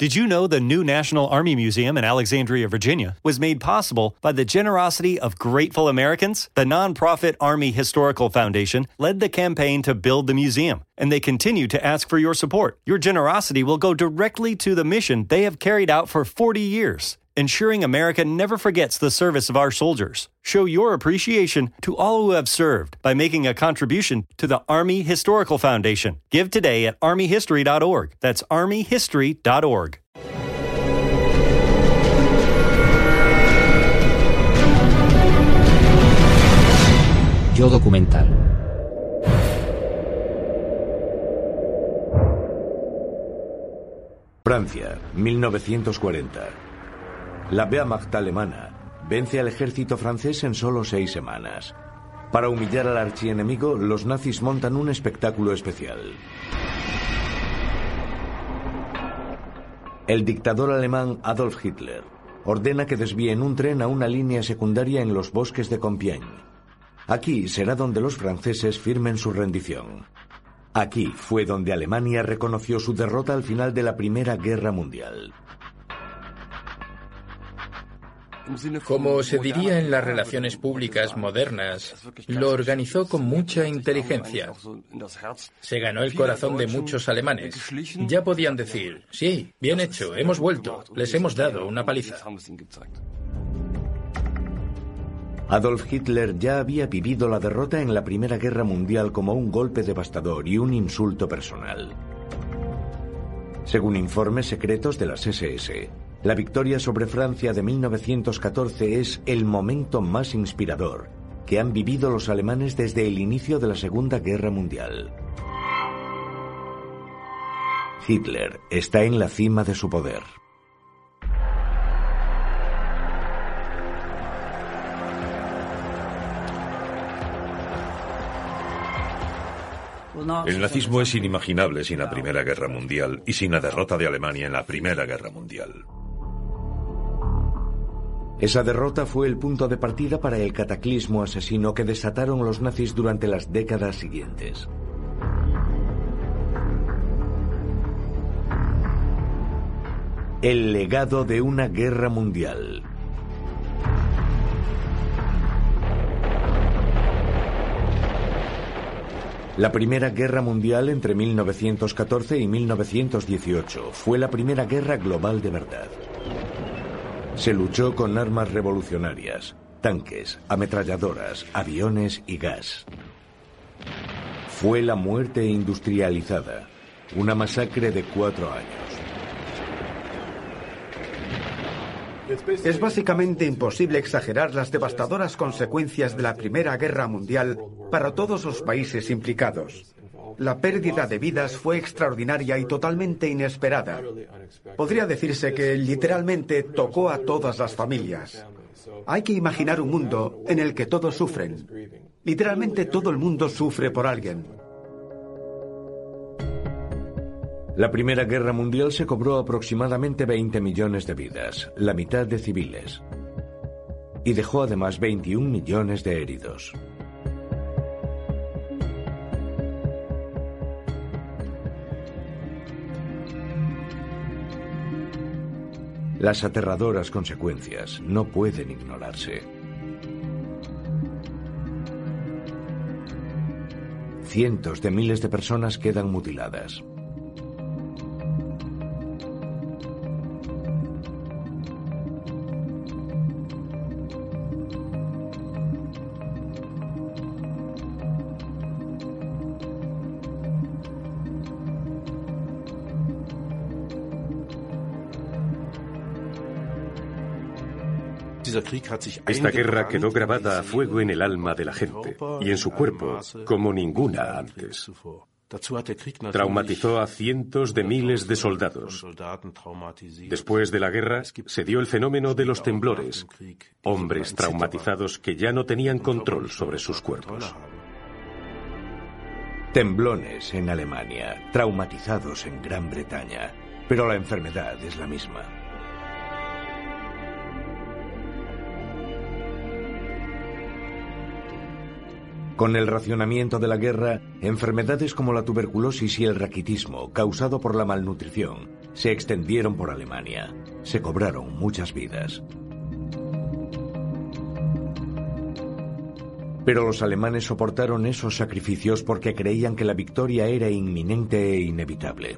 Did you know the new National Army Museum in Alexandria, Virginia was made possible by the generosity of grateful Americans? The nonprofit Army Historical Foundation led the campaign to build the museum, and they continue to ask for your support. Your generosity will go directly to the mission they have carried out for 40 years ensuring America never forgets the service of our soldiers. Show your appreciation to all who have served by making a contribution to the Army Historical Foundation. Give today at armyhistory.org. That's armyhistory.org. Yo documental. Francia, 1940. La Wehrmacht alemana vence al ejército francés en solo seis semanas. Para humillar al archienemigo, los nazis montan un espectáculo especial. El dictador alemán Adolf Hitler ordena que desvíen un tren a una línea secundaria en los bosques de Compiègne. Aquí será donde los franceses firmen su rendición. Aquí fue donde Alemania reconoció su derrota al final de la Primera Guerra Mundial. Como se diría en las relaciones públicas modernas, lo organizó con mucha inteligencia. Se ganó el corazón de muchos alemanes. Ya podían decir, sí, bien hecho, hemos vuelto, les hemos dado una paliza. Adolf Hitler ya había vivido la derrota en la Primera Guerra Mundial como un golpe devastador y un insulto personal. Según informes secretos de las SS, la victoria sobre Francia de 1914 es el momento más inspirador que han vivido los alemanes desde el inicio de la Segunda Guerra Mundial. Hitler está en la cima de su poder. El nazismo es inimaginable sin la Primera Guerra Mundial y sin la derrota de Alemania en la Primera Guerra Mundial. Esa derrota fue el punto de partida para el cataclismo asesino que desataron los nazis durante las décadas siguientes. El legado de una guerra mundial. La Primera Guerra Mundial entre 1914 y 1918 fue la primera guerra global de verdad. Se luchó con armas revolucionarias, tanques, ametralladoras, aviones y gas. Fue la muerte industrializada, una masacre de cuatro años. Es básicamente imposible exagerar las devastadoras consecuencias de la Primera Guerra Mundial para todos los países implicados. La pérdida de vidas fue extraordinaria y totalmente inesperada. Podría decirse que literalmente tocó a todas las familias. Hay que imaginar un mundo en el que todos sufren. Literalmente todo el mundo sufre por alguien. La Primera Guerra Mundial se cobró aproximadamente 20 millones de vidas, la mitad de civiles, y dejó además 21 millones de heridos. Las aterradoras consecuencias no pueden ignorarse. Cientos de miles de personas quedan mutiladas. Esta guerra quedó grabada a fuego en el alma de la gente y en su cuerpo como ninguna antes. Traumatizó a cientos de miles de soldados. Después de la guerra se dio el fenómeno de los temblores, hombres traumatizados que ya no tenían control sobre sus cuerpos. Temblones en Alemania, traumatizados en Gran Bretaña, pero la enfermedad es la misma. Con el racionamiento de la guerra, enfermedades como la tuberculosis y el raquitismo, causado por la malnutrición, se extendieron por Alemania. Se cobraron muchas vidas. Pero los alemanes soportaron esos sacrificios porque creían que la victoria era inminente e inevitable.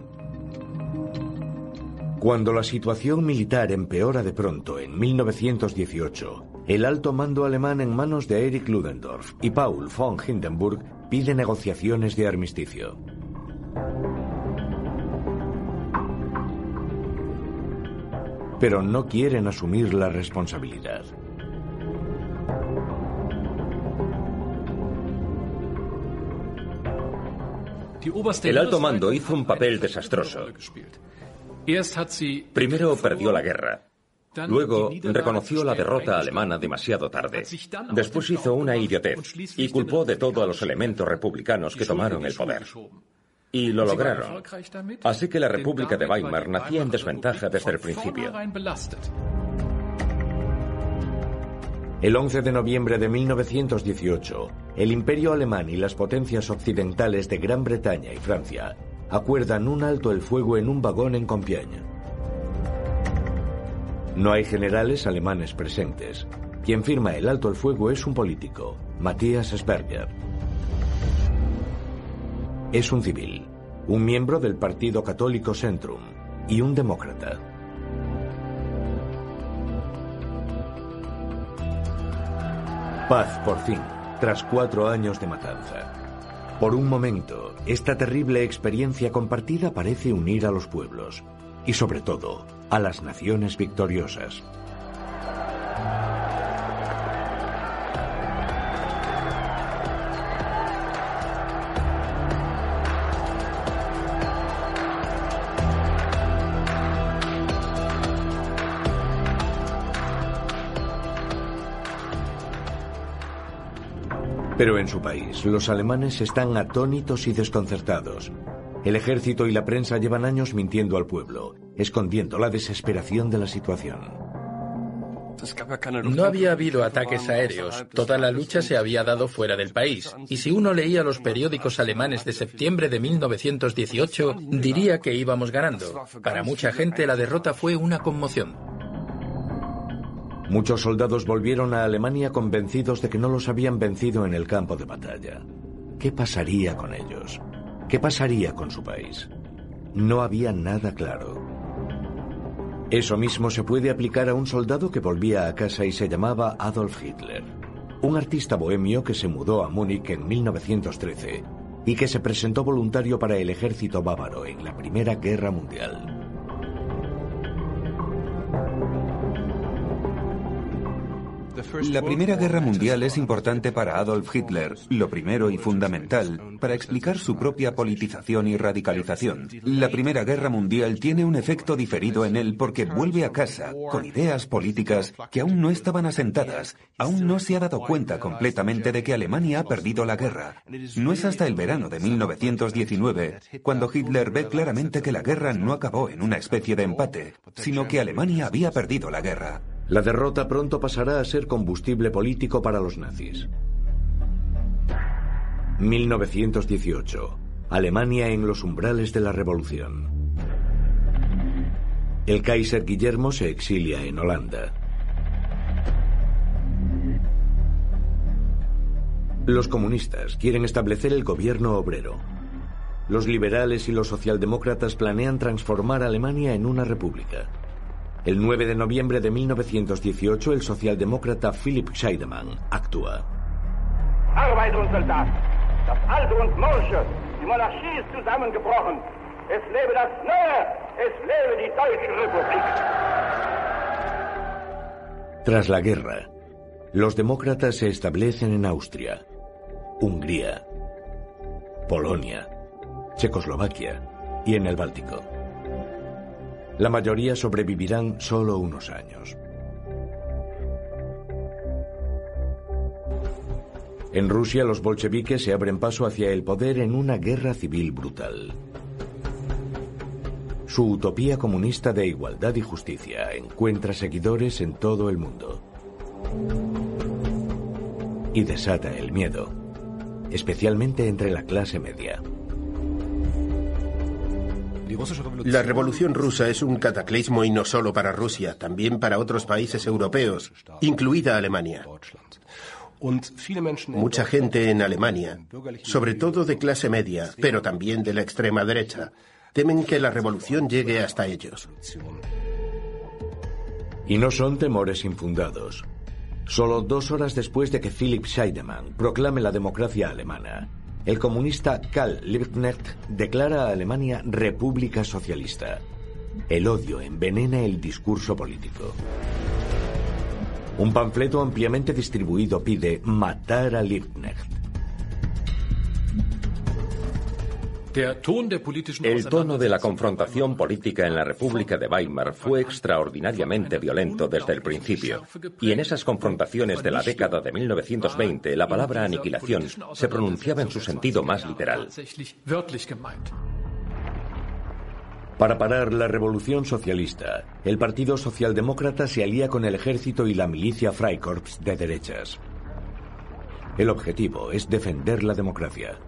Cuando la situación militar empeora de pronto en 1918, el alto mando alemán en manos de Erich Ludendorff y Paul von Hindenburg pide negociaciones de armisticio. Pero no quieren asumir la responsabilidad. El alto mando hizo un papel desastroso. Primero perdió la guerra. Luego reconoció la derrota alemana demasiado tarde. Después hizo una idiotez y culpó de todo a los elementos republicanos que tomaron el poder. Y lo lograron. Así que la República de Weimar nacía en desventaja desde el principio. El 11 de noviembre de 1918, el Imperio Alemán y las potencias occidentales de Gran Bretaña y Francia acuerdan un alto el fuego en un vagón en Compiègne. No hay generales alemanes presentes. Quien firma el alto el fuego es un político, Matthias Sperger. Es un civil, un miembro del Partido Católico Centrum y un demócrata. Paz por fin, tras cuatro años de matanza. Por un momento, esta terrible experiencia compartida parece unir a los pueblos y sobre todo a las naciones victoriosas. Pero en su país, los alemanes están atónitos y desconcertados. El ejército y la prensa llevan años mintiendo al pueblo, escondiendo la desesperación de la situación. No había habido ataques aéreos, toda la lucha se había dado fuera del país. Y si uno leía los periódicos alemanes de septiembre de 1918, diría que íbamos ganando. Para mucha gente la derrota fue una conmoción. Muchos soldados volvieron a Alemania convencidos de que no los habían vencido en el campo de batalla. ¿Qué pasaría con ellos? ¿Qué pasaría con su país? No había nada claro. Eso mismo se puede aplicar a un soldado que volvía a casa y se llamaba Adolf Hitler, un artista bohemio que se mudó a Múnich en 1913 y que se presentó voluntario para el ejército bávaro en la Primera Guerra Mundial. La Primera Guerra Mundial es importante para Adolf Hitler, lo primero y fundamental, para explicar su propia politización y radicalización. La Primera Guerra Mundial tiene un efecto diferido en él porque vuelve a casa con ideas políticas que aún no estaban asentadas, aún no se ha dado cuenta completamente de que Alemania ha perdido la guerra. No es hasta el verano de 1919 cuando Hitler ve claramente que la guerra no acabó en una especie de empate, sino que Alemania había perdido la guerra. La derrota pronto pasará a ser combustible político para los nazis. 1918. Alemania en los umbrales de la revolución. El Kaiser Guillermo se exilia en Holanda. Los comunistas quieren establecer el gobierno obrero. Los liberales y los socialdemócratas planean transformar Alemania en una república. El 9 de noviembre de 1918, el socialdemócrata Philipp Scheidemann actúa. Tras la guerra, los demócratas se establecen en Austria, Hungría, Polonia, Checoslovaquia y en el Báltico. La mayoría sobrevivirán solo unos años. En Rusia los bolcheviques se abren paso hacia el poder en una guerra civil brutal. Su utopía comunista de igualdad y justicia encuentra seguidores en todo el mundo. Y desata el miedo, especialmente entre la clase media. La revolución rusa es un cataclismo y no solo para Rusia, también para otros países europeos, incluida Alemania. Mucha gente en Alemania, sobre todo de clase media, pero también de la extrema derecha, temen que la revolución llegue hasta ellos. Y no son temores infundados. Solo dos horas después de que Philipp Scheidemann proclame la democracia alemana, el comunista Karl Liebknecht declara a Alemania República Socialista. El odio envenena el discurso político. Un panfleto ampliamente distribuido pide matar a Liebknecht. El tono de la confrontación política en la República de Weimar fue extraordinariamente violento desde el principio, y en esas confrontaciones de la década de 1920 la palabra aniquilación se pronunciaba en su sentido más literal. Para parar la revolución socialista, el Partido Socialdemócrata se alía con el ejército y la milicia Freikorps de derechas. El objetivo es defender la democracia,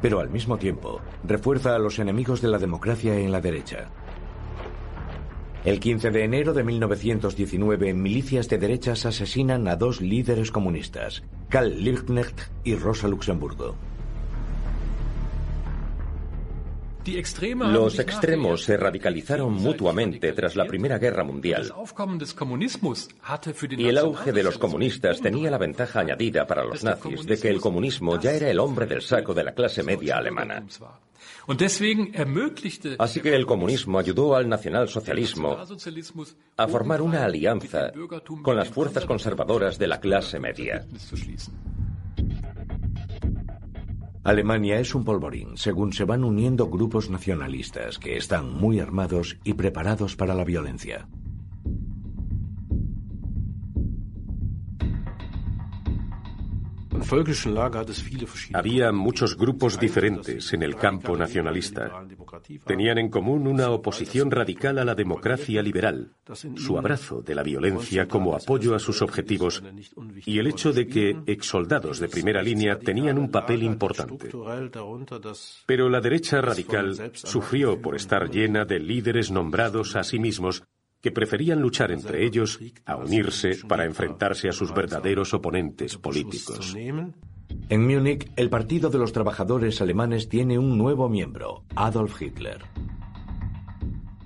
pero al mismo tiempo refuerza a los enemigos de la democracia en la derecha. El 15 de enero de 1919, milicias de derechas asesinan a dos líderes comunistas, Karl Liebknecht y Rosa Luxemburgo. Los extremos se radicalizaron mutuamente tras la Primera Guerra Mundial y el auge de los comunistas tenía la ventaja añadida para los nazis de que el comunismo ya era el hombre del saco de la clase media alemana. Así que el comunismo ayudó al nacionalsocialismo a formar una alianza con las fuerzas conservadoras de la clase media. Alemania es un polvorín según se van uniendo grupos nacionalistas que están muy armados y preparados para la violencia. Había muchos grupos diferentes en el campo nacionalista. Tenían en común una oposición radical a la democracia liberal, su abrazo de la violencia como apoyo a sus objetivos y el hecho de que exsoldados de primera línea tenían un papel importante. Pero la derecha radical sufrió por estar llena de líderes nombrados a sí mismos que preferían luchar entre ellos a unirse para enfrentarse a sus verdaderos oponentes políticos. En Múnich, el Partido de los Trabajadores Alemanes tiene un nuevo miembro, Adolf Hitler.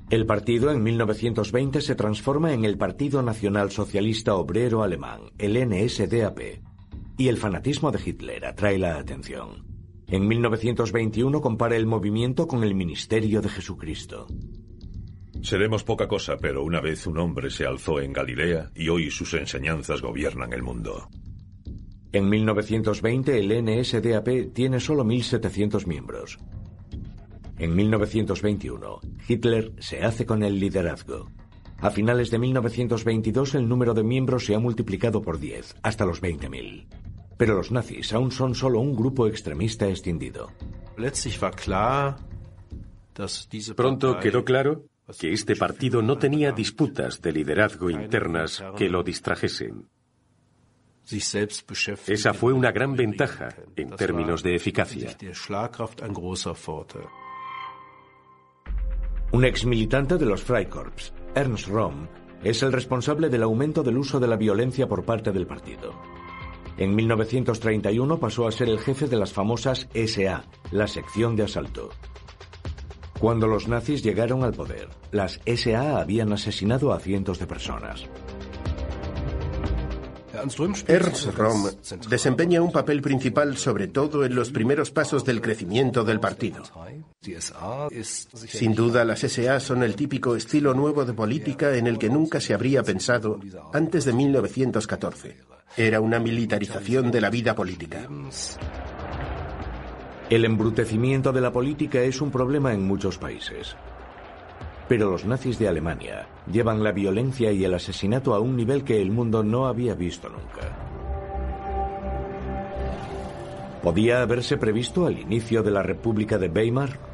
El partido en 1920 se transforma en el Partido Nacional Socialista Obrero Alemán, el NSDAP, y el fanatismo de Hitler atrae la atención. En 1921 compara el movimiento con el Ministerio de Jesucristo. Seremos poca cosa, pero una vez un hombre se alzó en Galilea y hoy sus enseñanzas gobiernan el mundo. En 1920 el NSDAP tiene solo 1.700 miembros. En 1921, Hitler se hace con el liderazgo. A finales de 1922 el número de miembros se ha multiplicado por 10, hasta los 20.000. Pero los nazis aún son solo un grupo extremista extendido. Pronto quedó claro que este partido no tenía disputas de liderazgo internas que lo distrajesen. Esa fue una gran ventaja en términos de eficacia. Un ex militante de los Freikorps, Ernst Röhm, es el responsable del aumento del uso de la violencia por parte del partido. En 1931 pasó a ser el jefe de las famosas SA, la sección de asalto. Cuando los nazis llegaron al poder, las SA habían asesinado a cientos de personas. Ernst Röhm desempeña un papel principal sobre todo en los primeros pasos del crecimiento del partido. Sin duda, las SA son el típico estilo nuevo de política en el que nunca se habría pensado antes de 1914. Era una militarización de la vida política. El embrutecimiento de la política es un problema en muchos países. Pero los nazis de Alemania llevan la violencia y el asesinato a un nivel que el mundo no había visto nunca. ¿Podía haberse previsto al inicio de la República de Weimar?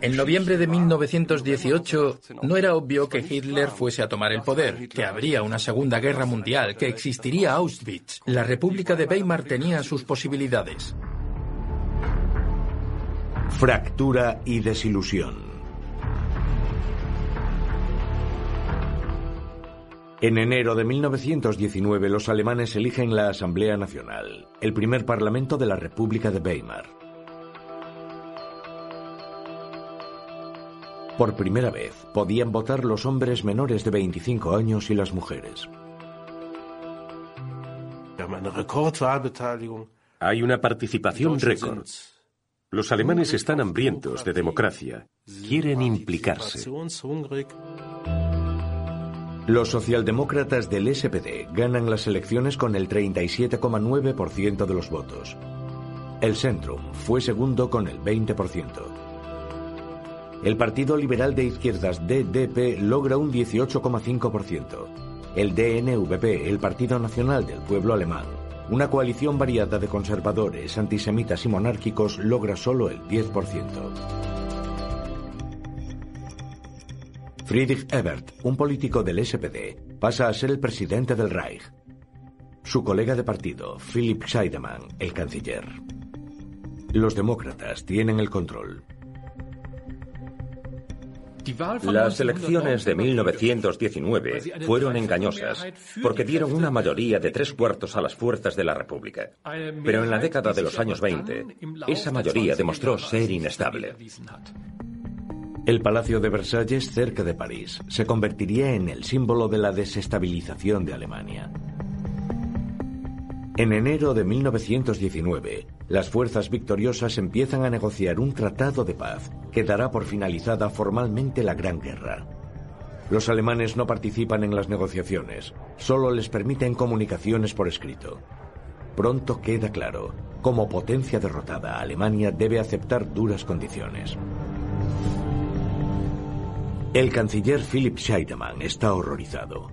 En noviembre de 1918 no era obvio que Hitler fuese a tomar el poder, que habría una Segunda Guerra Mundial, que existiría Auschwitz. La República de Weimar tenía sus posibilidades. Fractura y desilusión. En enero de 1919 los alemanes eligen la Asamblea Nacional, el primer parlamento de la República de Weimar. Por primera vez podían votar los hombres menores de 25 años y las mujeres. Hay una participación récord. Los alemanes están hambrientos de democracia. Quieren implicarse. Los socialdemócratas del SPD ganan las elecciones con el 37,9% de los votos. El Centrum fue segundo con el 20%. El Partido Liberal de Izquierdas DDP logra un 18,5%. El DNVP, el Partido Nacional del Pueblo Alemán, una coalición variada de conservadores, antisemitas y monárquicos logra solo el 10%. Friedrich Ebert, un político del SPD, pasa a ser el presidente del Reich. Su colega de partido, Philipp Scheidemann, el canciller. Los demócratas tienen el control. Las elecciones de 1919 fueron engañosas porque dieron una mayoría de tres cuartos a las fuerzas de la República. Pero en la década de los años 20, esa mayoría demostró ser inestable. El Palacio de Versalles, cerca de París, se convertiría en el símbolo de la desestabilización de Alemania. En enero de 1919, las fuerzas victoriosas empiezan a negociar un tratado de paz que dará por finalizada formalmente la Gran Guerra. Los alemanes no participan en las negociaciones, solo les permiten comunicaciones por escrito. Pronto queda claro, como potencia derrotada, Alemania debe aceptar duras condiciones. El canciller Philipp Scheidemann está horrorizado.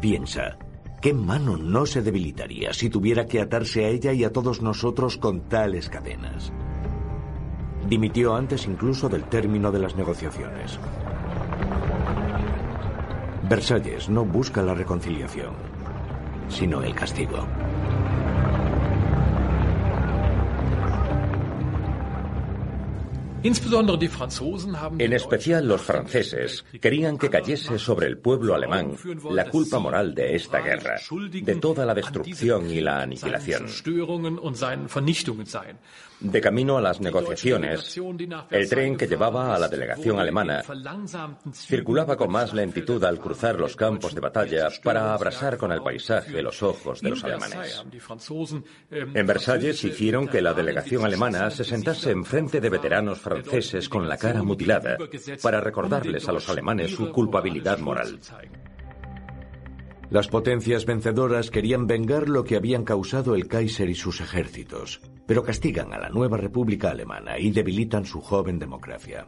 Piensa, ¿qué mano no se debilitaría si tuviera que atarse a ella y a todos nosotros con tales cadenas? Dimitió antes incluso del término de las negociaciones. Versalles no busca la reconciliación, sino el castigo. En especial los franceses querían que cayese sobre el pueblo alemán la culpa moral de esta guerra, de toda la destrucción y la aniquilación. De camino a las negociaciones, el tren que llevaba a la delegación alemana circulaba con más lentitud al cruzar los campos de batalla para abrasar con el paisaje los ojos de los alemanes. En Versalles hicieron que la delegación alemana se sentase enfrente de veteranos franceses con la cara mutilada para recordarles a los alemanes su culpabilidad moral. Las potencias vencedoras querían vengar lo que habían causado el Kaiser y sus ejércitos, pero castigan a la nueva República Alemana y debilitan su joven democracia.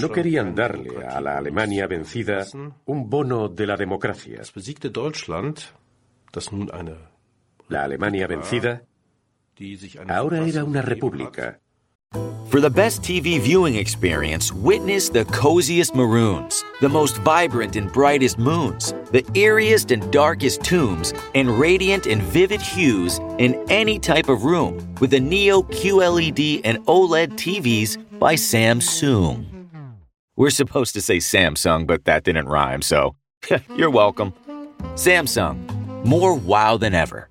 No querían darle a la Alemania vencida un bono de la democracia. La Alemania vencida ahora era una república For the best TV viewing experience, witness the coziest maroons, the most vibrant and brightest moons, the eeriest and darkest tombs, and radiant and vivid hues in any type of room with the Neo QLED and OLED TVs by Samsung. We're supposed to say Samsung, but that didn't rhyme, so you're welcome. Samsung, more wow than ever.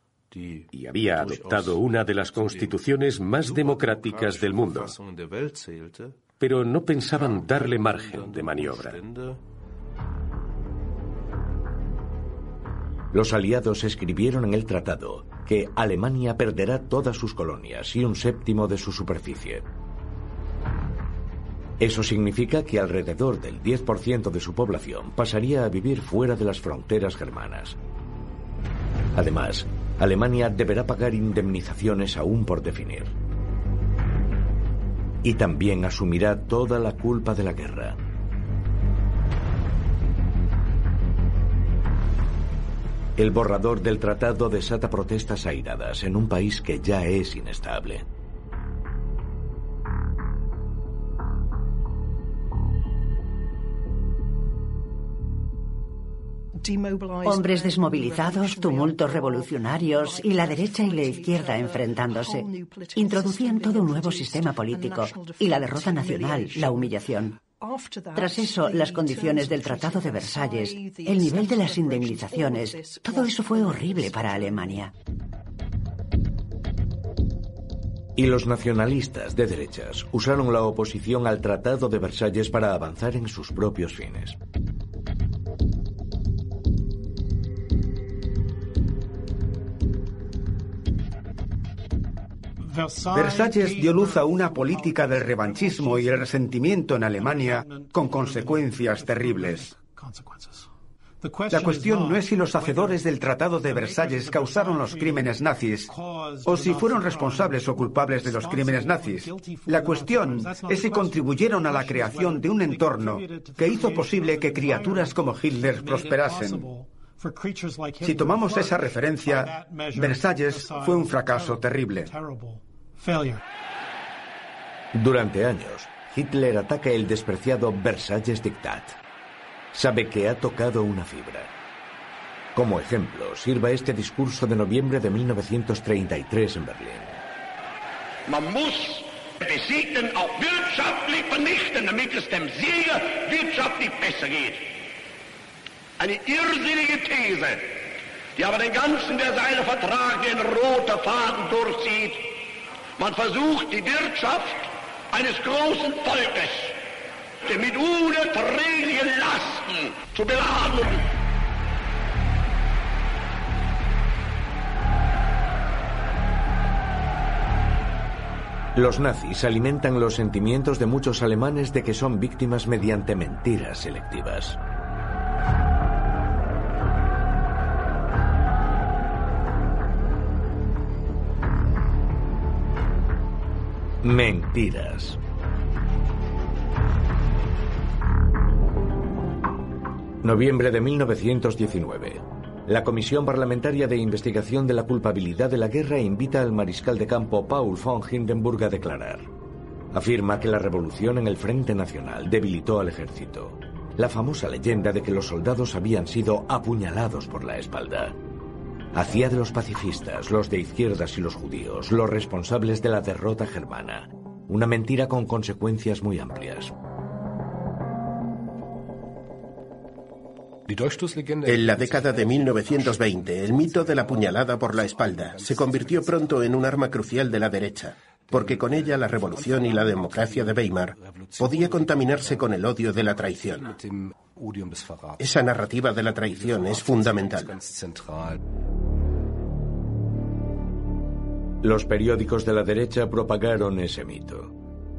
Y había adoptado una de las constituciones más democráticas del mundo. Pero no pensaban darle margen de maniobra. Los aliados escribieron en el tratado que Alemania perderá todas sus colonias y un séptimo de su superficie. Eso significa que alrededor del 10% de su población pasaría a vivir fuera de las fronteras germanas. Además, Alemania deberá pagar indemnizaciones aún por definir. Y también asumirá toda la culpa de la guerra. El borrador del tratado desata protestas airadas en un país que ya es inestable. Hombres desmovilizados, tumultos revolucionarios y la derecha y la izquierda enfrentándose. Introducían todo un nuevo sistema político y la derrota nacional, la humillación. Tras eso, las condiciones del Tratado de Versalles, el nivel de las indemnizaciones, todo eso fue horrible para Alemania. Y los nacionalistas de derechas usaron la oposición al Tratado de Versalles para avanzar en sus propios fines. Versalles dio luz a una política del revanchismo y el resentimiento en Alemania con consecuencias terribles. La cuestión no es si los hacedores del Tratado de Versalles causaron los crímenes nazis o si fueron responsables o culpables de los crímenes nazis. La cuestión es si contribuyeron a la creación de un entorno que hizo posible que criaturas como Hitler prosperasen. Si tomamos esa referencia, Versalles fue un fracaso terrible. Durante años, Hitler ataca el despreciado Versalles Diktat. Sabe que ha tocado una fibra. Como ejemplo, sirva este discurso de noviembre de 1933 en Berlín. Man muss besiegen auch wirtschaftlich vernichten, damit es dem Sieger wirtschaftlich besser geht. Eine irrsinnige These, die aber den ganzen Versailler Vertrag wie ein roter Faden durchzieht. Man versucht die Wirtschaft eines großen Volkes mit unerträglichen Lasten zu beladen. Los nazis alimentan los sentimientos de muchos alemanes de que son víctimas mediante mentiras selectivas. Mentiras. Noviembre de 1919. La Comisión Parlamentaria de Investigación de la Culpabilidad de la Guerra invita al mariscal de campo Paul von Hindenburg a declarar. Afirma que la revolución en el Frente Nacional debilitó al ejército. La famosa leyenda de que los soldados habían sido apuñalados por la espalda. Hacía de los pacifistas, los de izquierdas y los judíos los responsables de la derrota germana. Una mentira con consecuencias muy amplias. En la década de 1920, el mito de la puñalada por la espalda se convirtió pronto en un arma crucial de la derecha, porque con ella la revolución y la democracia de Weimar podía contaminarse con el odio de la traición. Esa narrativa de la traición es fundamental. Los periódicos de la derecha propagaron ese mito.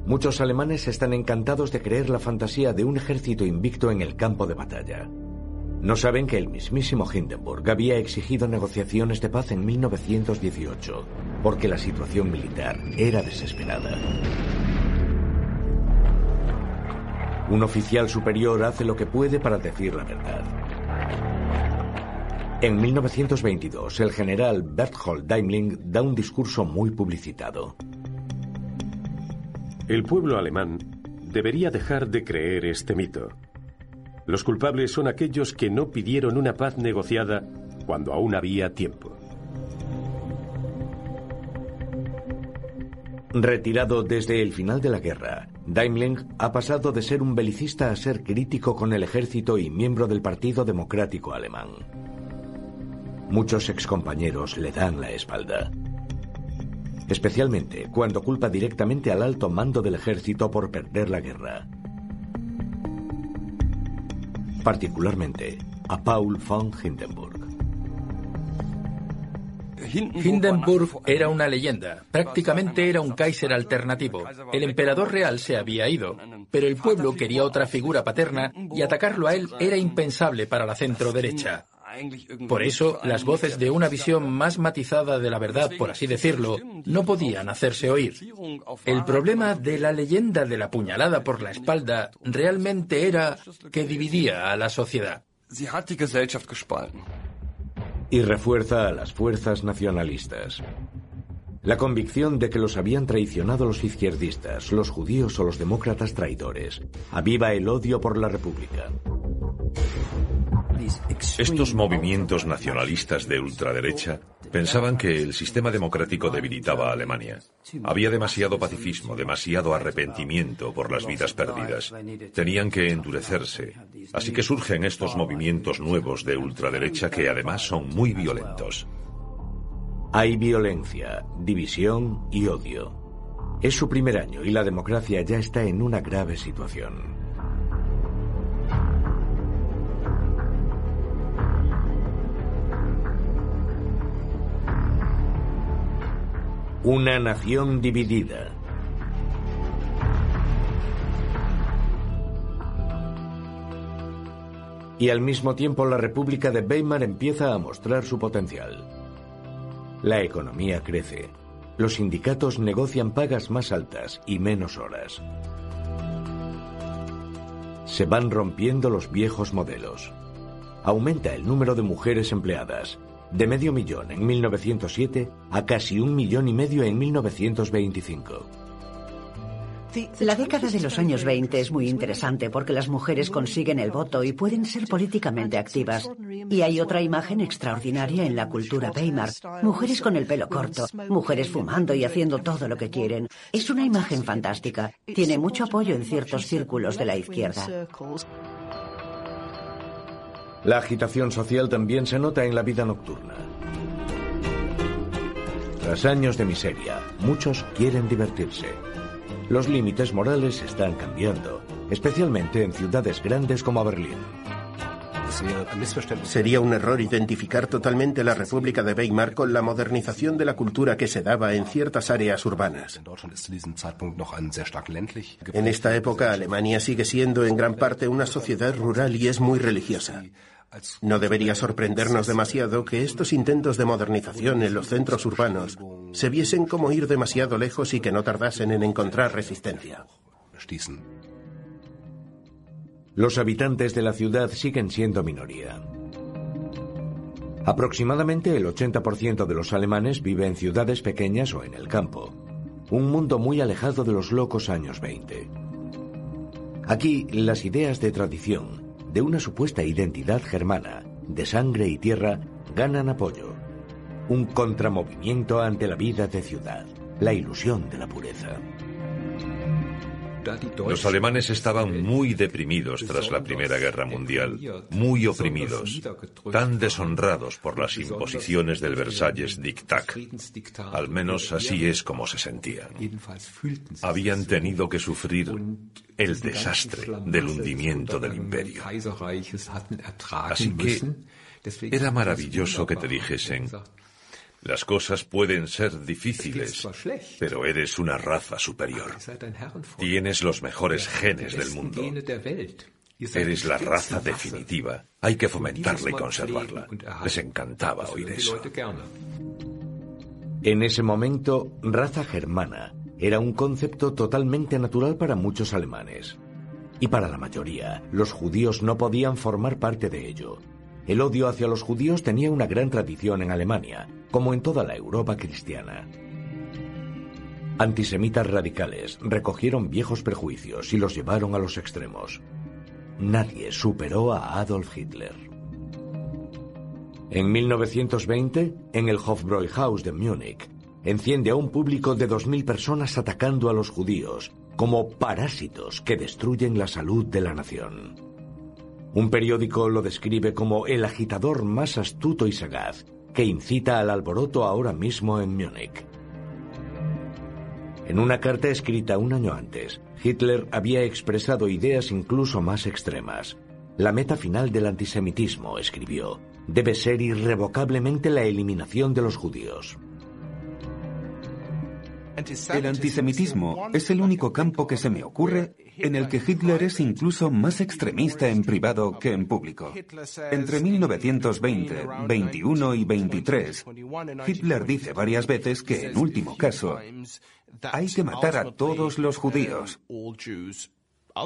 Muchos alemanes están encantados de creer la fantasía de un ejército invicto en el campo de batalla. No saben que el mismísimo Hindenburg había exigido negociaciones de paz en 1918, porque la situación militar era desesperada. Un oficial superior hace lo que puede para decir la verdad. En 1922, el general Berthold Daimling da un discurso muy publicitado. El pueblo alemán debería dejar de creer este mito. Los culpables son aquellos que no pidieron una paz negociada cuando aún había tiempo. Retirado desde el final de la guerra, Daimling ha pasado de ser un belicista a ser crítico con el ejército y miembro del Partido Democrático Alemán. Muchos excompañeros le dan la espalda. Especialmente cuando culpa directamente al alto mando del ejército por perder la guerra. Particularmente a Paul von Hindenburg. Hindenburg era una leyenda, prácticamente era un Kaiser alternativo. El emperador real se había ido, pero el pueblo quería otra figura paterna y atacarlo a él era impensable para la centro derecha. Por eso, las voces de una visión más matizada de la verdad, por así decirlo, no podían hacerse oír. El problema de la leyenda de la puñalada por la espalda realmente era que dividía a la sociedad y refuerza a las fuerzas nacionalistas. La convicción de que los habían traicionado los izquierdistas, los judíos o los demócratas traidores, aviva el odio por la República. Estos movimientos nacionalistas de ultraderecha pensaban que el sistema democrático debilitaba a Alemania. Había demasiado pacifismo, demasiado arrepentimiento por las vidas perdidas. Tenían que endurecerse. Así que surgen estos movimientos nuevos de ultraderecha que además son muy violentos. Hay violencia, división y odio. Es su primer año y la democracia ya está en una grave situación. Una nación dividida. Y al mismo tiempo la República de Weimar empieza a mostrar su potencial. La economía crece. Los sindicatos negocian pagas más altas y menos horas. Se van rompiendo los viejos modelos. Aumenta el número de mujeres empleadas de medio millón en 1907 a casi un millón y medio en 1925. La década de los años 20 es muy interesante porque las mujeres consiguen el voto y pueden ser políticamente activas. Y hay otra imagen extraordinaria en la cultura Weimar. Mujeres con el pelo corto, mujeres fumando y haciendo todo lo que quieren. Es una imagen fantástica. Tiene mucho apoyo en ciertos círculos de la izquierda. La agitación social también se nota en la vida nocturna. Tras años de miseria, muchos quieren divertirse. Los límites morales están cambiando, especialmente en ciudades grandes como Berlín. Sería un error identificar totalmente la República de Weimar con la modernización de la cultura que se daba en ciertas áreas urbanas. En esta época, Alemania sigue siendo en gran parte una sociedad rural y es muy religiosa. No debería sorprendernos demasiado que estos intentos de modernización en los centros urbanos se viesen como ir demasiado lejos y que no tardasen en encontrar resistencia. Los habitantes de la ciudad siguen siendo minoría. Aproximadamente el 80% de los alemanes vive en ciudades pequeñas o en el campo, un mundo muy alejado de los locos años 20. Aquí las ideas de tradición, de una supuesta identidad germana, de sangre y tierra, ganan apoyo. Un contramovimiento ante la vida de ciudad, la ilusión de la pureza. Los alemanes estaban muy deprimidos tras la Primera Guerra Mundial, muy oprimidos, tan deshonrados por las imposiciones del Versalles Diktat. Al menos así es como se sentían. Habían tenido que sufrir el desastre del hundimiento del imperio. Así que era maravilloso que te dijesen, las cosas pueden ser difíciles, pero eres una raza superior. Tienes los mejores genes del mundo. Eres la raza definitiva. Hay que fomentarla y conservarla. Les encantaba oír eso. En ese momento, raza germana era un concepto totalmente natural para muchos alemanes. Y para la mayoría, los judíos no podían formar parte de ello. El odio hacia los judíos tenía una gran tradición en Alemania, como en toda la Europa cristiana. Antisemitas radicales recogieron viejos prejuicios y los llevaron a los extremos. Nadie superó a Adolf Hitler. En 1920, en el Hofbräuhaus de Múnich, enciende a un público de 2.000 personas atacando a los judíos como parásitos que destruyen la salud de la nación. Un periódico lo describe como el agitador más astuto y sagaz que incita al alboroto ahora mismo en Múnich. En una carta escrita un año antes, Hitler había expresado ideas incluso más extremas. La meta final del antisemitismo, escribió, debe ser irrevocablemente la eliminación de los judíos. El antisemitismo es el único campo que se me ocurre en el que Hitler es incluso más extremista en privado que en público. Entre 1920, 21 y 23, Hitler dice varias veces que, en último caso, hay que matar a todos los judíos.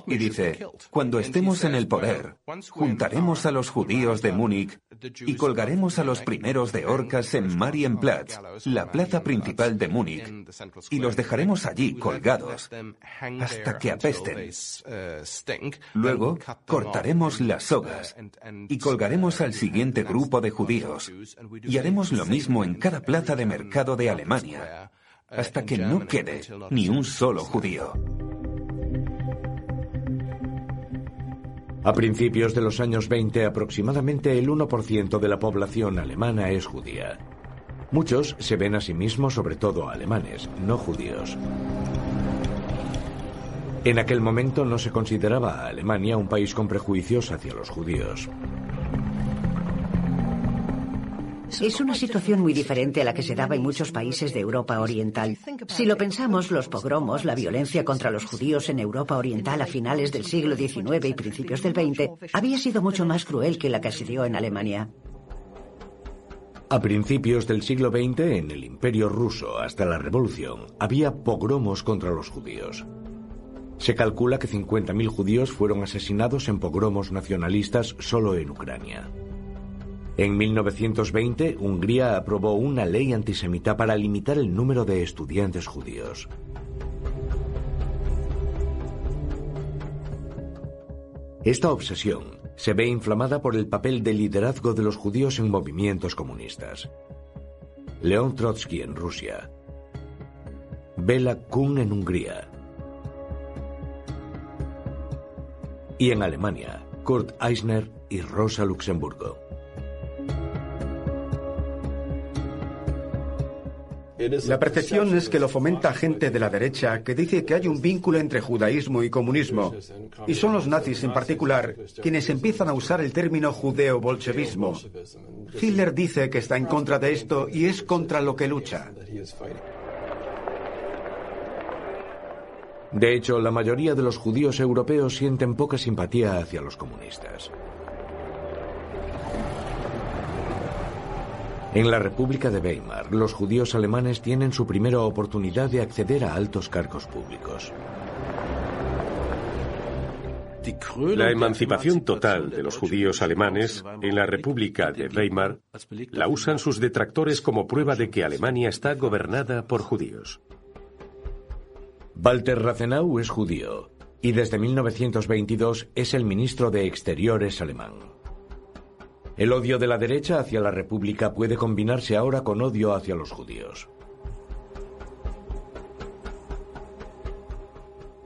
Y dice, cuando estemos en el poder, juntaremos a los judíos de Múnich y colgaremos a los primeros de Orcas en Marienplatz, la plaza principal de Múnich, y los dejaremos allí colgados hasta que apesten. Luego cortaremos las sogas y colgaremos al siguiente grupo de judíos y haremos lo mismo en cada plaza de mercado de Alemania hasta que no quede ni un solo judío. A principios de los años 20, aproximadamente el 1% de la población alemana es judía. Muchos se ven a sí mismos, sobre todo alemanes, no judíos. En aquel momento no se consideraba a Alemania un país con prejuicios hacia los judíos. Es una situación muy diferente a la que se daba en muchos países de Europa Oriental. Si lo pensamos, los pogromos, la violencia contra los judíos en Europa Oriental a finales del siglo XIX y principios del XX, había sido mucho más cruel que la que se dio en Alemania. A principios del siglo XX, en el Imperio ruso hasta la Revolución, había pogromos contra los judíos. Se calcula que 50.000 judíos fueron asesinados en pogromos nacionalistas solo en Ucrania. En 1920, Hungría aprobó una ley antisemita para limitar el número de estudiantes judíos. Esta obsesión se ve inflamada por el papel de liderazgo de los judíos en movimientos comunistas. León Trotsky en Rusia. Bela Kuhn en Hungría. Y en Alemania, Kurt Eisner y Rosa Luxemburgo. La percepción es que lo fomenta gente de la derecha que dice que hay un vínculo entre judaísmo y comunismo. Y son los nazis en particular quienes empiezan a usar el término judeo-bolchevismo. Hitler dice que está en contra de esto y es contra lo que lucha. De hecho, la mayoría de los judíos europeos sienten poca simpatía hacia los comunistas. En la República de Weimar, los judíos alemanes tienen su primera oportunidad de acceder a altos cargos públicos. La emancipación total de los judíos alemanes en la República de Weimar la usan sus detractores como prueba de que Alemania está gobernada por judíos. Walter Rathenau es judío y desde 1922 es el ministro de Exteriores alemán. El odio de la derecha hacia la República puede combinarse ahora con odio hacia los judíos.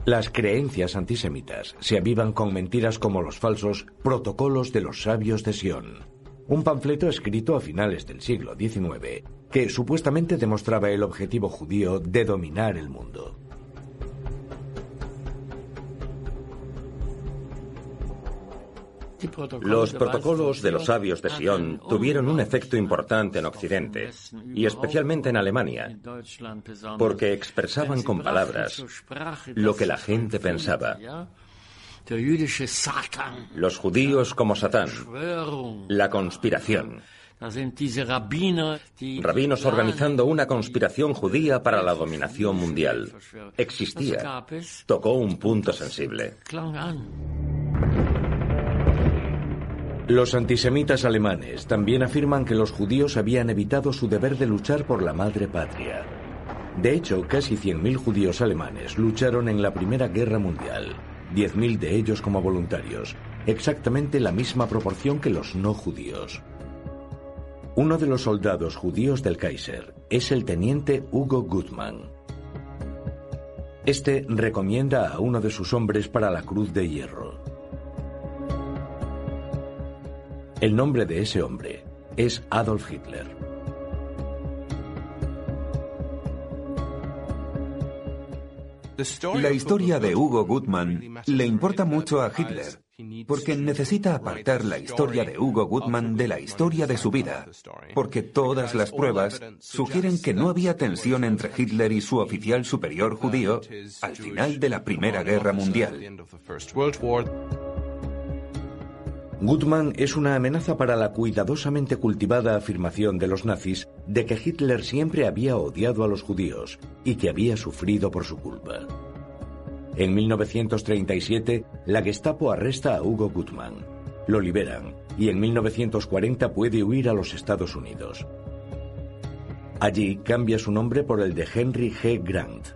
Las creencias antisemitas se avivan con mentiras como los falsos protocolos de los sabios de Sion, un panfleto escrito a finales del siglo XIX que supuestamente demostraba el objetivo judío de dominar el mundo. Los protocolos de los sabios de Sion tuvieron un efecto importante en Occidente, y especialmente en Alemania, porque expresaban con palabras lo que la gente pensaba. Los judíos como Satán, la conspiración. Rabinos organizando una conspiración judía para la dominación mundial. Existía. Tocó un punto sensible. Los antisemitas alemanes también afirman que los judíos habían evitado su deber de luchar por la madre patria. De hecho, casi 100.000 judíos alemanes lucharon en la Primera Guerra Mundial, 10.000 de ellos como voluntarios, exactamente la misma proporción que los no judíos. Uno de los soldados judíos del Kaiser es el teniente Hugo Gutmann. Este recomienda a uno de sus hombres para la Cruz de Hierro. El nombre de ese hombre es Adolf Hitler. La historia de Hugo Gutmann le importa mucho a Hitler, porque necesita apartar la historia de Hugo Gutmann de la historia de su vida, porque todas las pruebas sugieren que no había tensión entre Hitler y su oficial superior judío al final de la Primera Guerra Mundial. Gutmann es una amenaza para la cuidadosamente cultivada afirmación de los nazis de que Hitler siempre había odiado a los judíos y que había sufrido por su culpa. En 1937, la Gestapo arresta a Hugo Gutmann. Lo liberan y en 1940 puede huir a los Estados Unidos. Allí cambia su nombre por el de Henry G. Grant,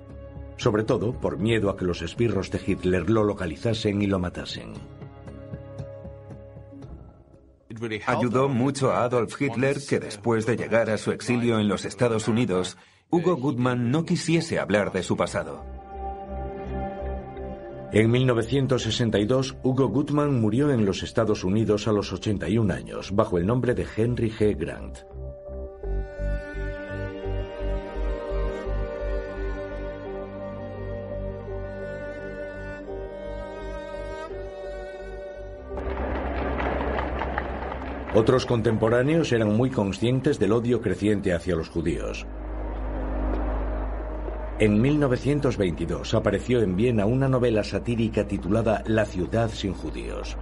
sobre todo por miedo a que los esbirros de Hitler lo localizasen y lo matasen. Ayudó mucho a Adolf Hitler que después de llegar a su exilio en los Estados Unidos, Hugo Gutmann no quisiese hablar de su pasado. En 1962, Hugo Gutmann murió en los Estados Unidos a los 81 años, bajo el nombre de Henry G. Grant. Otros contemporáneos eran muy conscientes del odio creciente hacia los judíos. En 1922 apareció en Viena una novela satírica titulada La ciudad sin judíos.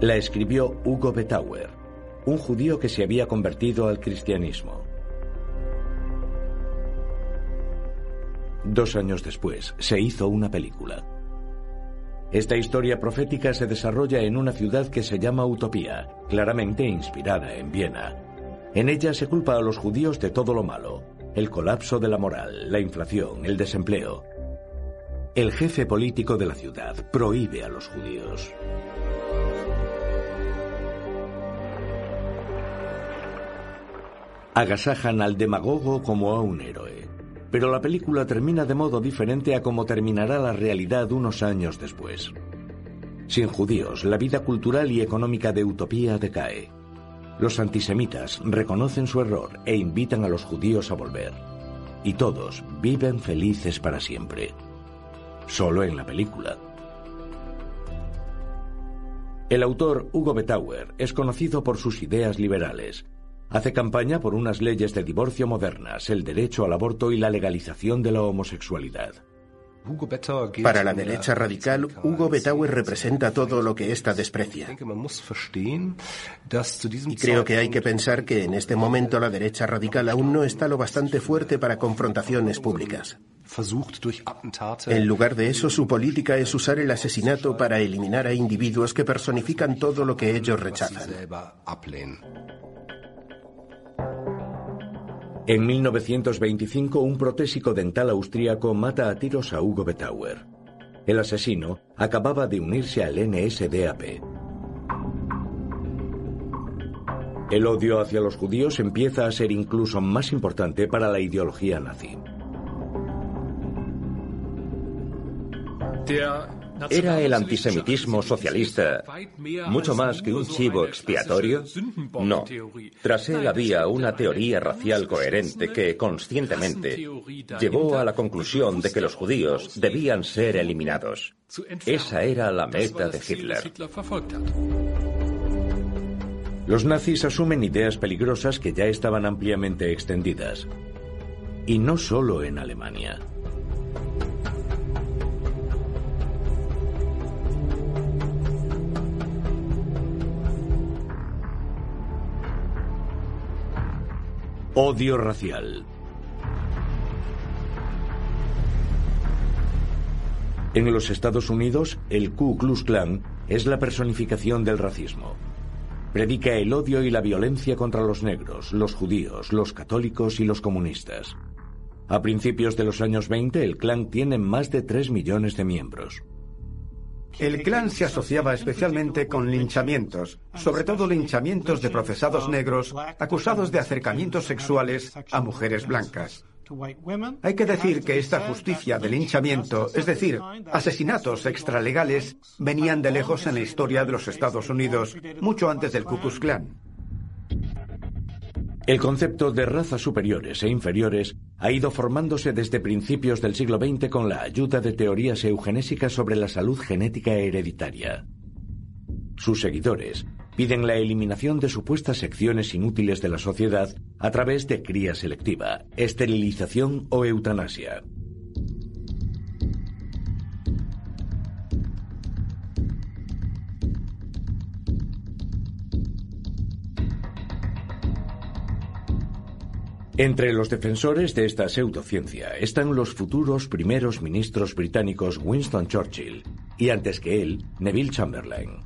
La escribió Hugo Betauer, un judío que se había convertido al cristianismo. Dos años después se hizo una película. Esta historia profética se desarrolla en una ciudad que se llama Utopía, claramente inspirada en Viena. En ella se culpa a los judíos de todo lo malo, el colapso de la moral, la inflación, el desempleo. El jefe político de la ciudad prohíbe a los judíos. Agasajan al demagogo como a un héroe. Pero la película termina de modo diferente a como terminará la realidad unos años después. Sin judíos, la vida cultural y económica de Utopía decae. Los antisemitas reconocen su error e invitan a los judíos a volver. Y todos viven felices para siempre. Solo en la película. El autor Hugo Betauer es conocido por sus ideas liberales, Hace campaña por unas leyes de divorcio modernas, el derecho al aborto y la legalización de la homosexualidad. Para la derecha radical, Hugo Betauer representa todo lo que ésta desprecia. Y creo que hay que pensar que en este momento la derecha radical aún no está lo bastante fuerte para confrontaciones públicas. En lugar de eso, su política es usar el asesinato para eliminar a individuos que personifican todo lo que ellos rechazan. En 1925, un protésico dental austríaco mata a tiros a Hugo Betauer. El asesino acababa de unirse al NSDAP. El odio hacia los judíos empieza a ser incluso más importante para la ideología nazi. ¿Era el antisemitismo socialista mucho más que un chivo expiatorio? No. Tras él había una teoría racial coherente que, conscientemente, llevó a la conclusión de que los judíos debían ser eliminados. Esa era la meta de Hitler. Los nazis asumen ideas peligrosas que ya estaban ampliamente extendidas. Y no solo en Alemania. Odio racial. En los Estados Unidos, el Ku Klux Klan es la personificación del racismo. Predica el odio y la violencia contra los negros, los judíos, los católicos y los comunistas. A principios de los años 20, el clan tiene más de 3 millones de miembros. El clan se asociaba especialmente con linchamientos, sobre todo linchamientos de procesados negros acusados de acercamientos sexuales a mujeres blancas. Hay que decir que esta justicia de linchamiento, es decir, asesinatos extralegales, venían de lejos en la historia de los Estados Unidos, mucho antes del Ku Klux Klan. El concepto de razas superiores e inferiores ha ido formándose desde principios del siglo XX con la ayuda de teorías eugenésicas sobre la salud genética hereditaria. Sus seguidores piden la eliminación de supuestas secciones inútiles de la sociedad a través de cría selectiva, esterilización o eutanasia. Entre los defensores de esta pseudociencia están los futuros primeros ministros británicos Winston Churchill y antes que él, Neville Chamberlain.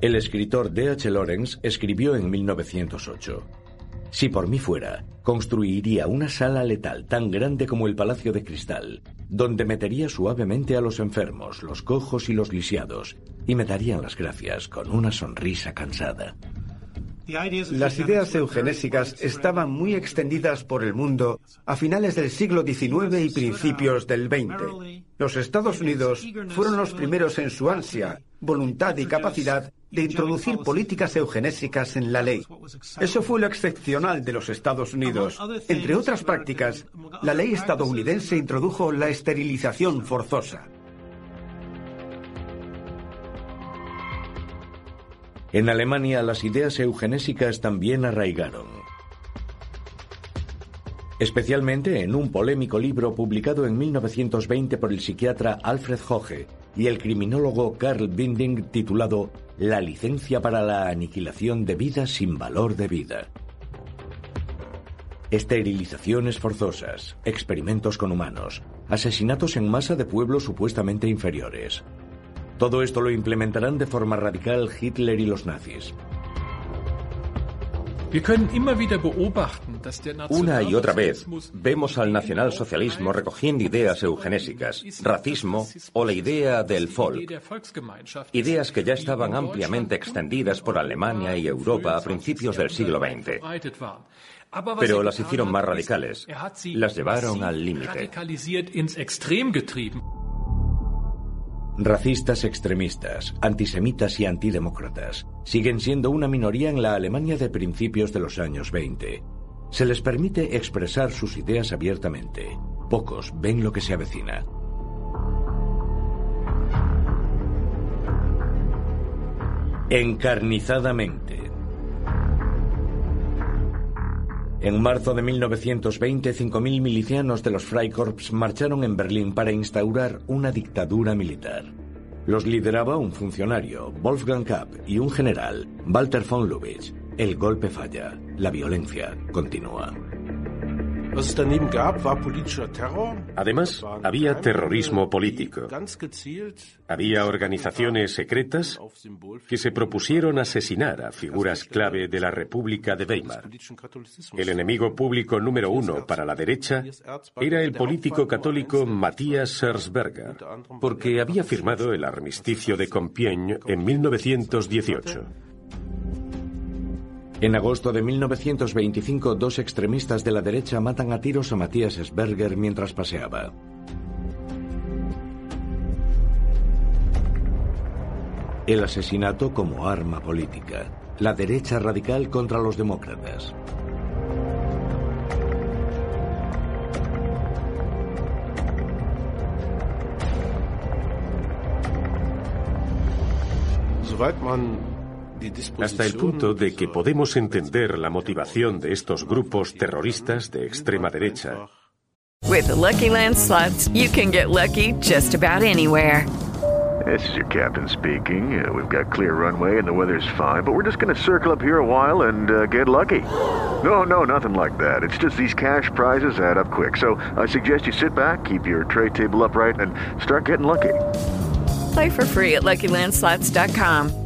El escritor D.H. Lawrence escribió en 1908, Si por mí fuera, construiría una sala letal tan grande como el Palacio de Cristal, donde metería suavemente a los enfermos, los cojos y los lisiados, y me darían las gracias con una sonrisa cansada. Las ideas eugenésicas estaban muy extendidas por el mundo a finales del siglo XIX y principios del XX. Los Estados Unidos fueron los primeros en su ansia, voluntad y capacidad de introducir políticas eugenésicas en la ley. Eso fue lo excepcional de los Estados Unidos. Entre otras prácticas, la ley estadounidense introdujo la esterilización forzosa. En Alemania las ideas eugenésicas también arraigaron. Especialmente en un polémico libro publicado en 1920 por el psiquiatra Alfred Hoge y el criminólogo Carl Binding titulado La licencia para la aniquilación de vida sin valor de vida. Esterilizaciones forzosas, experimentos con humanos, asesinatos en masa de pueblos supuestamente inferiores, todo esto lo implementarán de forma radical Hitler y los nazis. Una y otra vez vemos al nacionalsocialismo recogiendo ideas eugenésicas, racismo o la idea del folk, ideas que ya estaban ampliamente extendidas por Alemania y Europa a principios del siglo XX. Pero las hicieron más radicales, las llevaron al límite. Racistas extremistas, antisemitas y antidemócratas siguen siendo una minoría en la Alemania de principios de los años 20. Se les permite expresar sus ideas abiertamente. Pocos ven lo que se avecina. Encarnizadamente. En marzo de 1920, 5.000 milicianos de los Freikorps marcharon en Berlín para instaurar una dictadura militar. Los lideraba un funcionario, Wolfgang Kapp, y un general, Walter von Lubitsch. El golpe falla, la violencia continúa. Además, había terrorismo político. Había organizaciones secretas que se propusieron asesinar a figuras clave de la República de Weimar. El enemigo público número uno para la derecha era el político católico Matthias Sersberger, porque había firmado el armisticio de Compiègne en 1918. En agosto de 1925, dos extremistas de la derecha matan a tiros a Matías Sberger mientras paseaba. El asesinato como arma política. La derecha radical contra los demócratas. Hasta el punto de que podemos entender la motivación de estos grupos terroristas de extrema derecha. With the Lucky Land slots, you can get lucky just about anywhere. This is your captain speaking. Uh, we've got clear runway and the weather's fine, but we're just going to circle up here a while and uh, get lucky. No, no, nothing like that. It's just these cash prizes add up quick. So I suggest you sit back, keep your tray table upright, and start getting lucky. Play for free at LuckyLandSlots.com.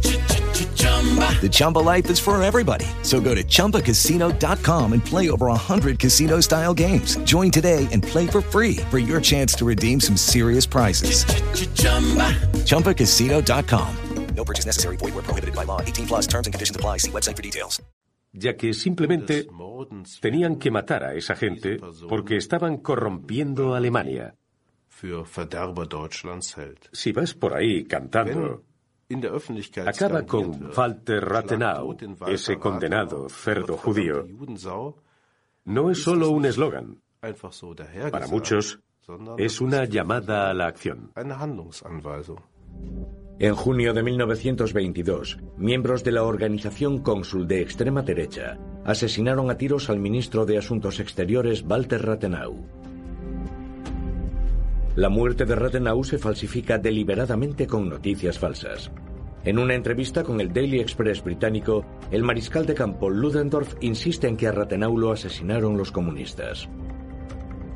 The Chumba life is for everybody. So go to ChumbaCasino.com and play over 100 casino style games. Join today and play for free for your chance to redeem some serious prizes. ChumbaCasino.com. No purchase necessary. Void where prohibited by law. 18 plus terms and conditions apply. See website for details. Ya que simplemente tenían que matar a esa gente porque estaban corrompiendo a Alemania. Si vas por ahí cantando, acaba con Walter Rathenau, ese condenado cerdo judío, no es solo un eslogan. Para muchos, es una llamada a la acción. En junio de 1922, miembros de la organización Cónsul de extrema derecha asesinaron a tiros al ministro de Asuntos Exteriores Walter Rathenau. La muerte de Rathenau se falsifica deliberadamente con noticias falsas. En una entrevista con el Daily Express británico, el mariscal de campo Ludendorff insiste en que a Rathenau lo asesinaron los comunistas.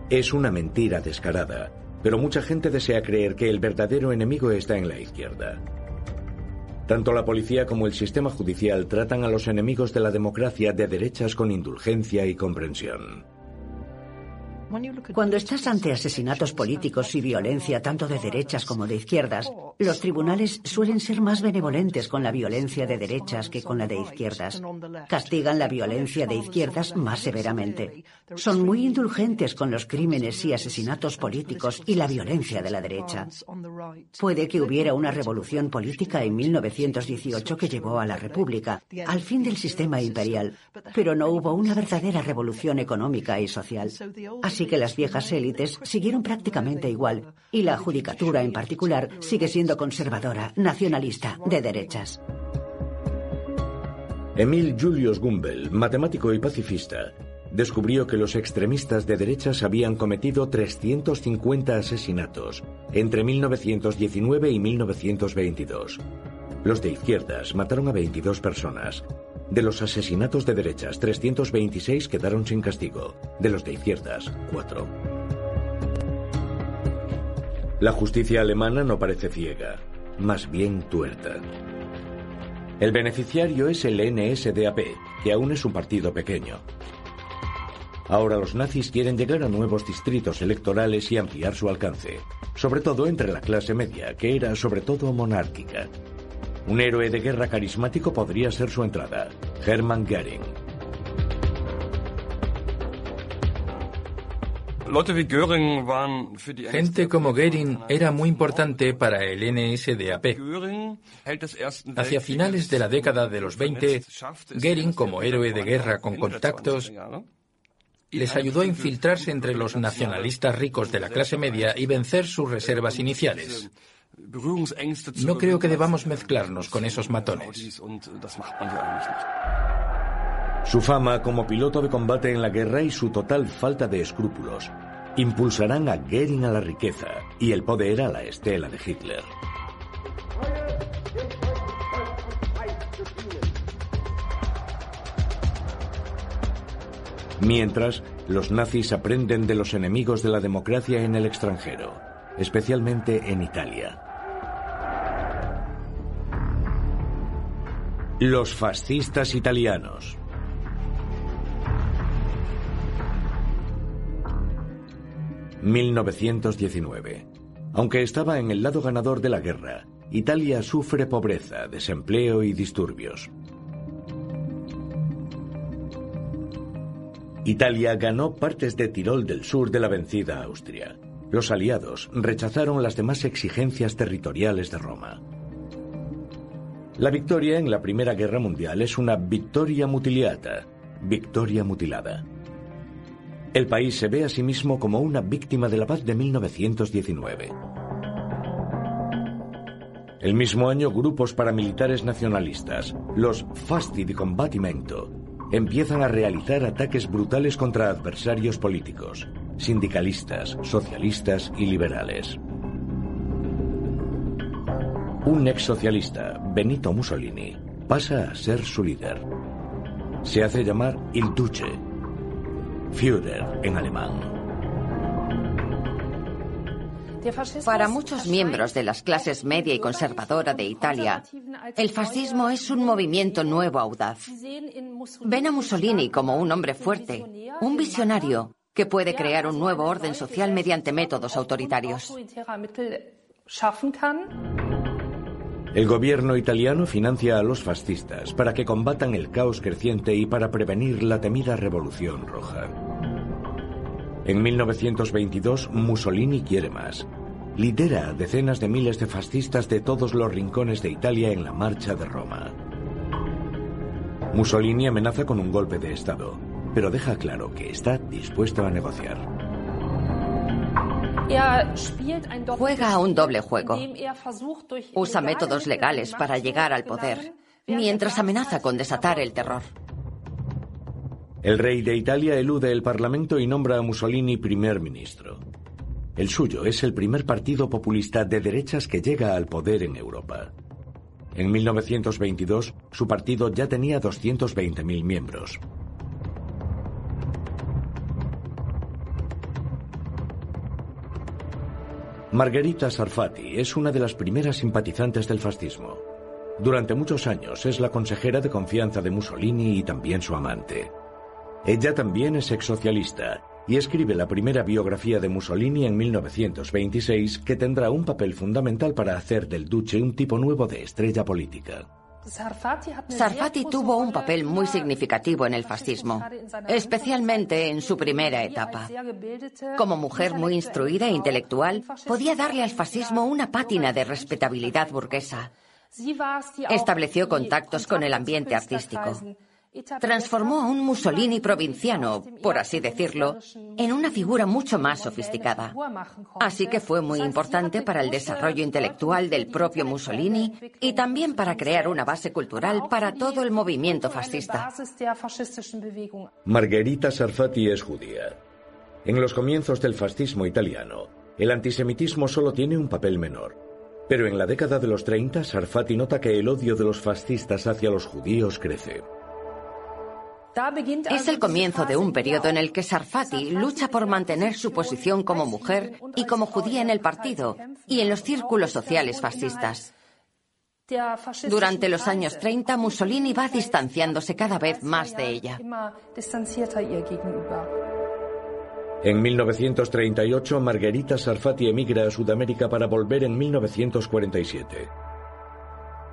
Es una mentira descarada, pero mucha gente desea creer que el verdadero enemigo está en la izquierda. Tanto la policía como el sistema judicial tratan a los enemigos de la democracia de derechas con indulgencia y comprensión. Cuando estás ante asesinatos políticos y violencia tanto de derechas como de izquierdas, los tribunales suelen ser más benevolentes con la violencia de derechas que con la de izquierdas. Castigan la violencia de izquierdas más severamente. Son muy indulgentes con los crímenes y asesinatos políticos y la violencia de la derecha. Puede que hubiera una revolución política en 1918 que llevó a la República, al fin del sistema imperial, pero no hubo una verdadera revolución económica y social. Que las viejas élites siguieron prácticamente igual, y la judicatura en particular sigue siendo conservadora, nacionalista, de derechas. Emil Julius Gumbel, matemático y pacifista, descubrió que los extremistas de derechas habían cometido 350 asesinatos entre 1919 y 1922. Los de izquierdas mataron a 22 personas. De los asesinatos de derechas, 326 quedaron sin castigo. De los de izquierdas, 4. La justicia alemana no parece ciega, más bien tuerta. El beneficiario es el NSDAP, que aún es un partido pequeño. Ahora los nazis quieren llegar a nuevos distritos electorales y ampliar su alcance, sobre todo entre la clase media, que era sobre todo monárquica. Un héroe de guerra carismático podría ser su entrada, Hermann Göring. Gente como Goering era muy importante para el NSDAP. Hacia finales de la década de los 20, Goering, como héroe de guerra con contactos, les ayudó a infiltrarse entre los nacionalistas ricos de la clase media y vencer sus reservas iniciales. No creo que debamos mezclarnos con esos matones. Su fama como piloto de combate en la guerra y su total falta de escrúpulos impulsarán a Goering a la riqueza y el poder a la estela de Hitler. Mientras, los nazis aprenden de los enemigos de la democracia en el extranjero, especialmente en Italia. Los fascistas italianos. ...1919... Aunque estaba en el lado ganador de la guerra... ...Italia sufre pobreza, desempleo y disturbios. Italia ganó partes de Tirol del sur de la vencida Austria. Los aliados rechazaron las demás exigencias territoriales de Roma. La victoria en la Primera Guerra Mundial es una victoria mutiliata, victoria mutilada. El país se ve a sí mismo como una víctima de la paz de 1919. El mismo año, grupos paramilitares nacionalistas, los Fasti di Combattimento, empiezan a realizar ataques brutales contra adversarios políticos, sindicalistas, socialistas y liberales. Un ex socialista, Benito Mussolini, pasa a ser su líder. Se hace llamar Il Duce, Führer en alemán. Para muchos miembros de las clases media y conservadora de Italia, el fascismo es un movimiento nuevo audaz. Ven a Mussolini como un hombre fuerte, un visionario que puede crear un nuevo orden social mediante métodos autoritarios. El gobierno italiano financia a los fascistas para que combatan el caos creciente y para prevenir la temida Revolución Roja. En 1922, Mussolini quiere más. Lidera a decenas de miles de fascistas de todos los rincones de Italia en la marcha de Roma. Mussolini amenaza con un golpe de Estado, pero deja claro que está dispuesto a negociar. Juega a un doble juego. Usa métodos legales para llegar al poder, mientras amenaza con desatar el terror. El rey de Italia elude el Parlamento y nombra a Mussolini primer ministro. El suyo es el primer partido populista de derechas que llega al poder en Europa. En 1922, su partido ya tenía 220.000 miembros. Margherita Sarfati es una de las primeras simpatizantes del fascismo. Durante muchos años es la consejera de confianza de Mussolini y también su amante. Ella también es exsocialista y escribe la primera biografía de Mussolini en 1926 que tendrá un papel fundamental para hacer del Duce un tipo nuevo de estrella política. Sarfati tuvo un papel muy significativo en el fascismo, especialmente en su primera etapa. Como mujer muy instruida e intelectual, podía darle al fascismo una pátina de respetabilidad burguesa. Estableció contactos con el ambiente artístico. Transformó a un Mussolini provinciano, por así decirlo, en una figura mucho más sofisticada. Así que fue muy importante para el desarrollo intelectual del propio Mussolini y también para crear una base cultural para todo el movimiento fascista. Margherita Sarfati es judía. En los comienzos del fascismo italiano, el antisemitismo solo tiene un papel menor. Pero en la década de los 30, Sarfati nota que el odio de los fascistas hacia los judíos crece. Es el comienzo de un periodo en el que Sarfati lucha por mantener su posición como mujer y como judía en el partido y en los círculos sociales fascistas. Durante los años 30, Mussolini va distanciándose cada vez más de ella. En 1938, Margherita Sarfati emigra a Sudamérica para volver en 1947.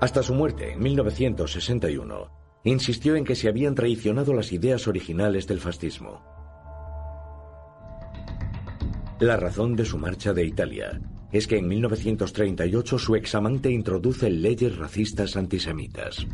Hasta su muerte, en 1961, insistió en que se habían traicionado las ideas originales del fascismo. La razón de su marcha de Italia es que en 1938 su examante introduce leyes racistas antisemitas.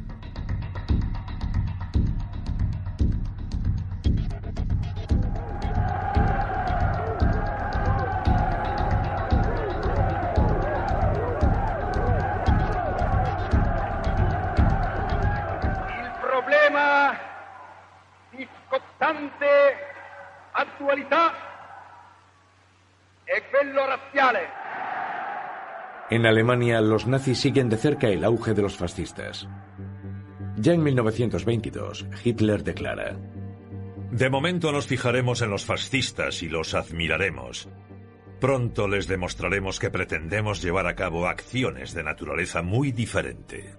En Alemania, los nazis siguen de cerca el auge de los fascistas. Ya en 1922, Hitler declara: De momento nos fijaremos en los fascistas y los admiraremos. Pronto les demostraremos que pretendemos llevar a cabo acciones de naturaleza muy diferente.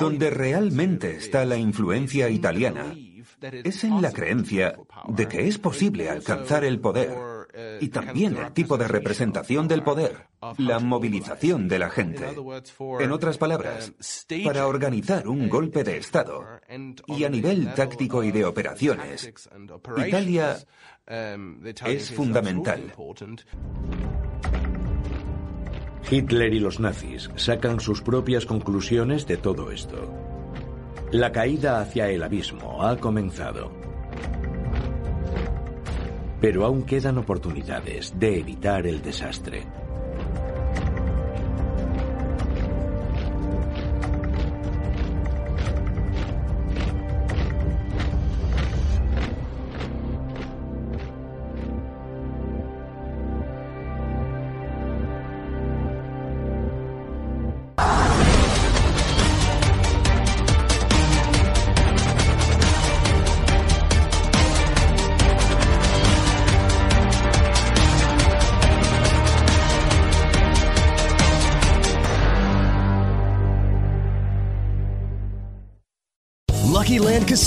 Donde realmente está la influencia italiana es en la creencia de que es posible alcanzar el poder y también el tipo de representación del poder, la movilización de la gente. En otras palabras, para organizar un golpe de Estado y a nivel táctico y de operaciones, Italia es fundamental. Hitler y los nazis sacan sus propias conclusiones de todo esto. La caída hacia el abismo ha comenzado. Pero aún quedan oportunidades de evitar el desastre.